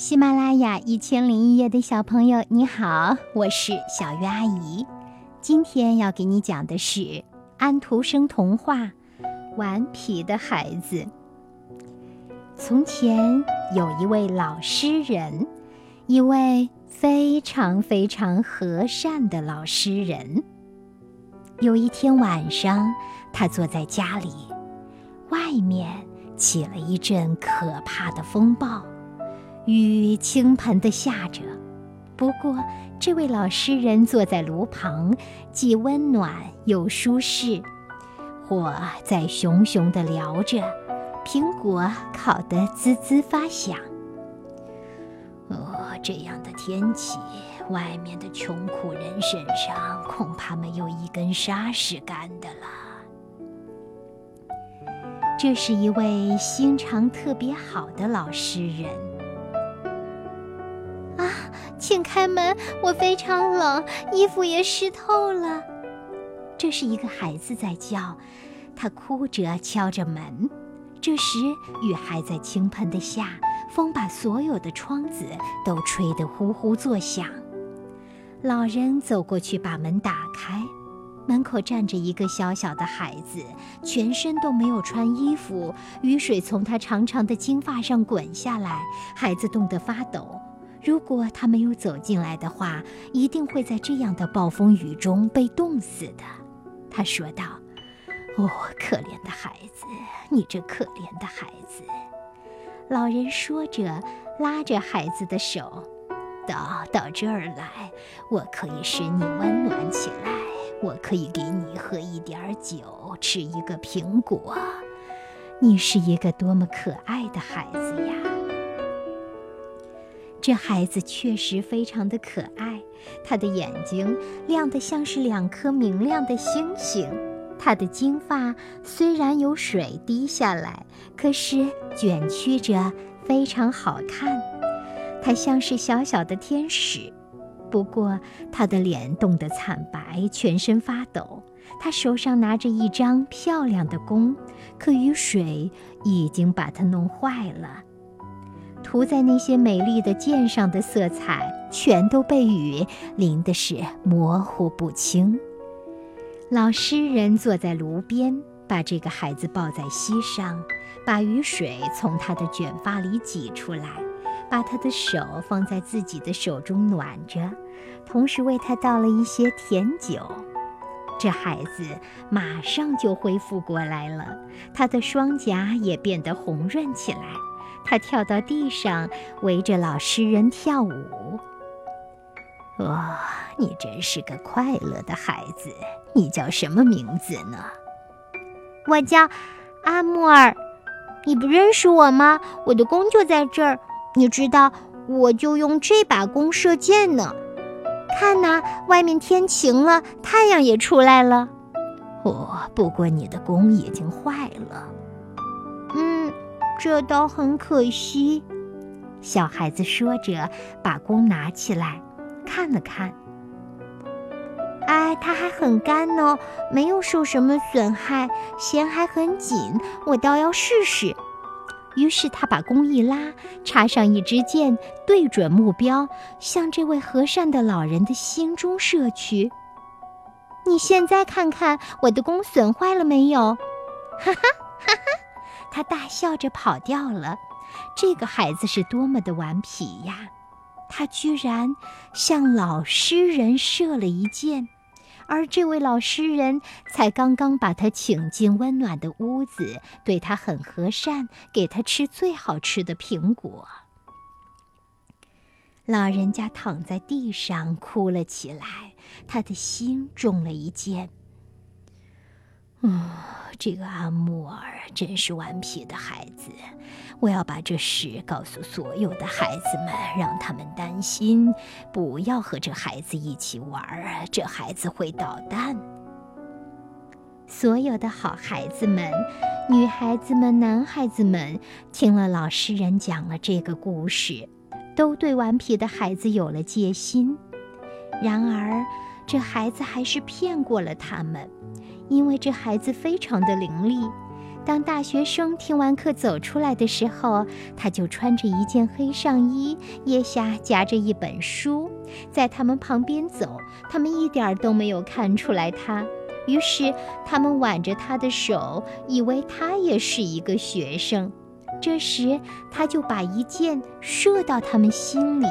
喜马拉雅一千零一夜的小朋友，你好，我是小鱼阿姨。今天要给你讲的是安徒生童话《顽皮的孩子》。从前有一位老诗人，一位非常非常和善的老诗人。有一天晚上，他坐在家里，外面起了一阵可怕的风暴。雨倾盆地下着，不过这位老诗人坐在炉旁，既温暖又舒适。火在熊熊地燎着，苹果烤得滋滋发响。哦，这样的天气，外面的穷苦人身上恐怕没有一根沙是干的了。这是一位心肠特别好的老诗人。请开门，我非常冷，衣服也湿透了。这是一个孩子在叫，他哭着敲着门。这时雨还在倾盆的下，风把所有的窗子都吹得呼呼作响。老人走过去把门打开，门口站着一个小小的孩子，全身都没有穿衣服，雨水从他长长的金发上滚下来，孩子冻得发抖。如果他没有走进来的话，一定会在这样的暴风雨中被冻死的。他说道：“哦，可怜的孩子，你这可怜的孩子。”老人说着，拉着孩子的手，到到这儿来，我可以使你温暖起来，我可以给你喝一点酒，吃一个苹果。你是一个多么可爱的孩子呀！这孩子确实非常的可爱，他的眼睛亮得像是两颗明亮的星星，他的金发虽然有水滴下来，可是卷曲着非常好看，他像是小小的天使。不过他的脸冻得惨白，全身发抖，他手上拿着一张漂亮的弓，可雨水已经把它弄坏了。涂在那些美丽的剑上的色彩，全都被雨淋的是模糊不清。老诗人坐在炉边，把这个孩子抱在膝上，把雨水从他的卷发里挤出来，把他的手放在自己的手中暖着，同时为他倒了一些甜酒。这孩子马上就恢复过来了，他的双颊也变得红润起来。他跳到地上，围着老诗人跳舞。哦，你真是个快乐的孩子！你叫什么名字呢？我叫阿木尔。你不认识我吗？我的弓就在这儿。你知道，我就用这把弓射箭呢。看呐，外面天晴了，太阳也出来了。哦，不过你的弓已经坏了。嗯这倒很可惜，小孩子说着，把弓拿起来看了看。哎，它还很干呢，没有受什么损害，弦还很紧，我倒要试试。于是他把弓一拉，插上一支箭，对准目标，向这位和善的老人的心中射去。你现在看看我的弓损坏了没有？哈哈哈哈！他大笑着跑掉了。这个孩子是多么的顽皮呀！他居然向老诗人射了一箭，而这位老诗人才刚刚把他请进温暖的屋子，对他很和善，给他吃最好吃的苹果。老人家躺在地上哭了起来，他的心中了一箭。嗯。这个阿木尔真是顽皮的孩子，我要把这事告诉所有的孩子们，让他们担心，不要和这孩子一起玩儿。这孩子会捣蛋。所有的好孩子们，女孩子们、男孩子们，听了老实人讲了这个故事，都对顽皮的孩子有了戒心。然而，这孩子还是骗过了他们。因为这孩子非常的伶俐，当大学生听完课走出来的时候，他就穿着一件黑上衣，腋下夹着一本书，在他们旁边走，他们一点都没有看出来他。于是他们挽着他的手，以为他也是一个学生。这时他就把一箭射到他们心里。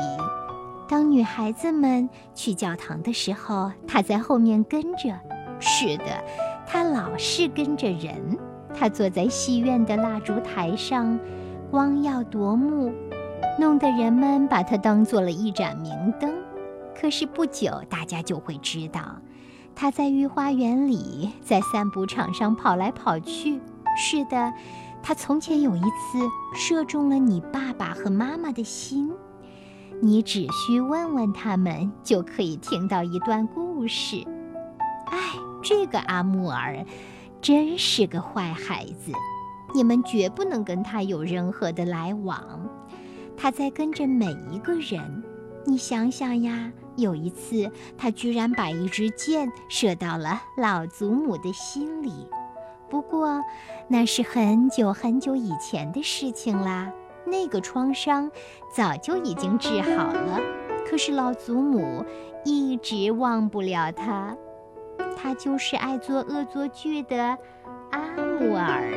当女孩子们去教堂的时候，他在后面跟着。是的，他老是跟着人。他坐在戏院的蜡烛台上，光耀夺目，弄得人们把他当做了一盏明灯。可是不久，大家就会知道，他在御花园里，在散步场上跑来跑去。是的，他从前有一次射中了你爸爸和妈妈的心。你只需问问他们，就可以听到一段故事。唉，这个阿木尔。真是个坏孩子，你们绝不能跟他有任何的来往。他在跟着每一个人。你想想呀，有一次他居然把一支箭射到了老祖母的心里。不过那是很久很久以前的事情啦，那个创伤早就已经治好了。可是老祖母一直忘不了他。他就是爱做恶作剧的阿木尔。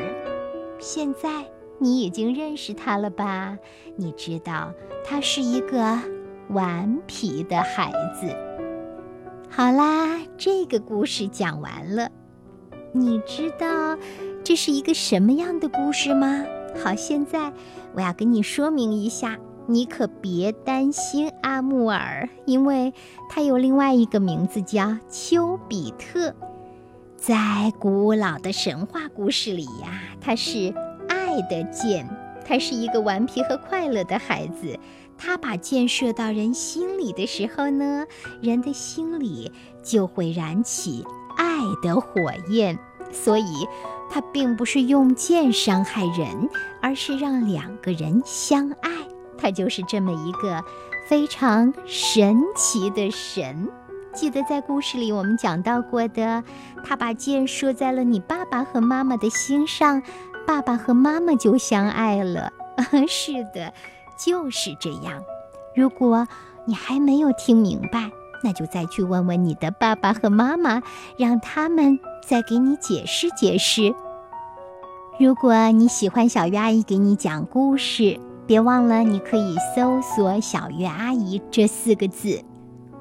现在你已经认识他了吧？你知道他是一个顽皮的孩子。好啦，这个故事讲完了。你知道这是一个什么样的故事吗？好，现在我要跟你说明一下。你可别担心阿木尔，因为他有另外一个名字叫丘比特。在古老的神话故事里呀，他是爱的箭，他是一个顽皮和快乐的孩子。他把箭射到人心里的时候呢，人的心里就会燃起爱的火焰。所以，他并不是用箭伤害人，而是让两个人相爱。他就是这么一个非常神奇的神。记得在故事里我们讲到过的，他把箭射在了你爸爸和妈妈的心上，爸爸和妈妈就相爱了。是的，就是这样。如果你还没有听明白，那就再去问问你的爸爸和妈妈，让他们再给你解释解释。如果你喜欢小鱼阿姨给你讲故事。别忘了，你可以搜索“小月阿姨”这四个字，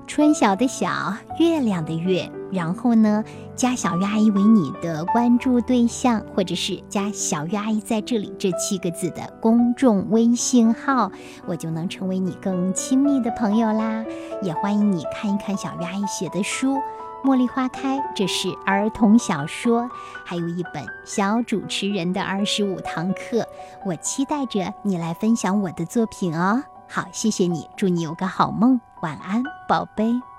春晓的晓，月亮的月，然后呢，加小月阿姨为你的关注对象，或者是加小月阿姨在这里这七个字的公众微信号，我就能成为你更亲密的朋友啦。也欢迎你看一看小月阿姨写的书。茉莉花开，这是儿童小说，还有一本小主持人的二十五堂课，我期待着你来分享我的作品哦。好，谢谢你，祝你有个好梦，晚安，宝贝。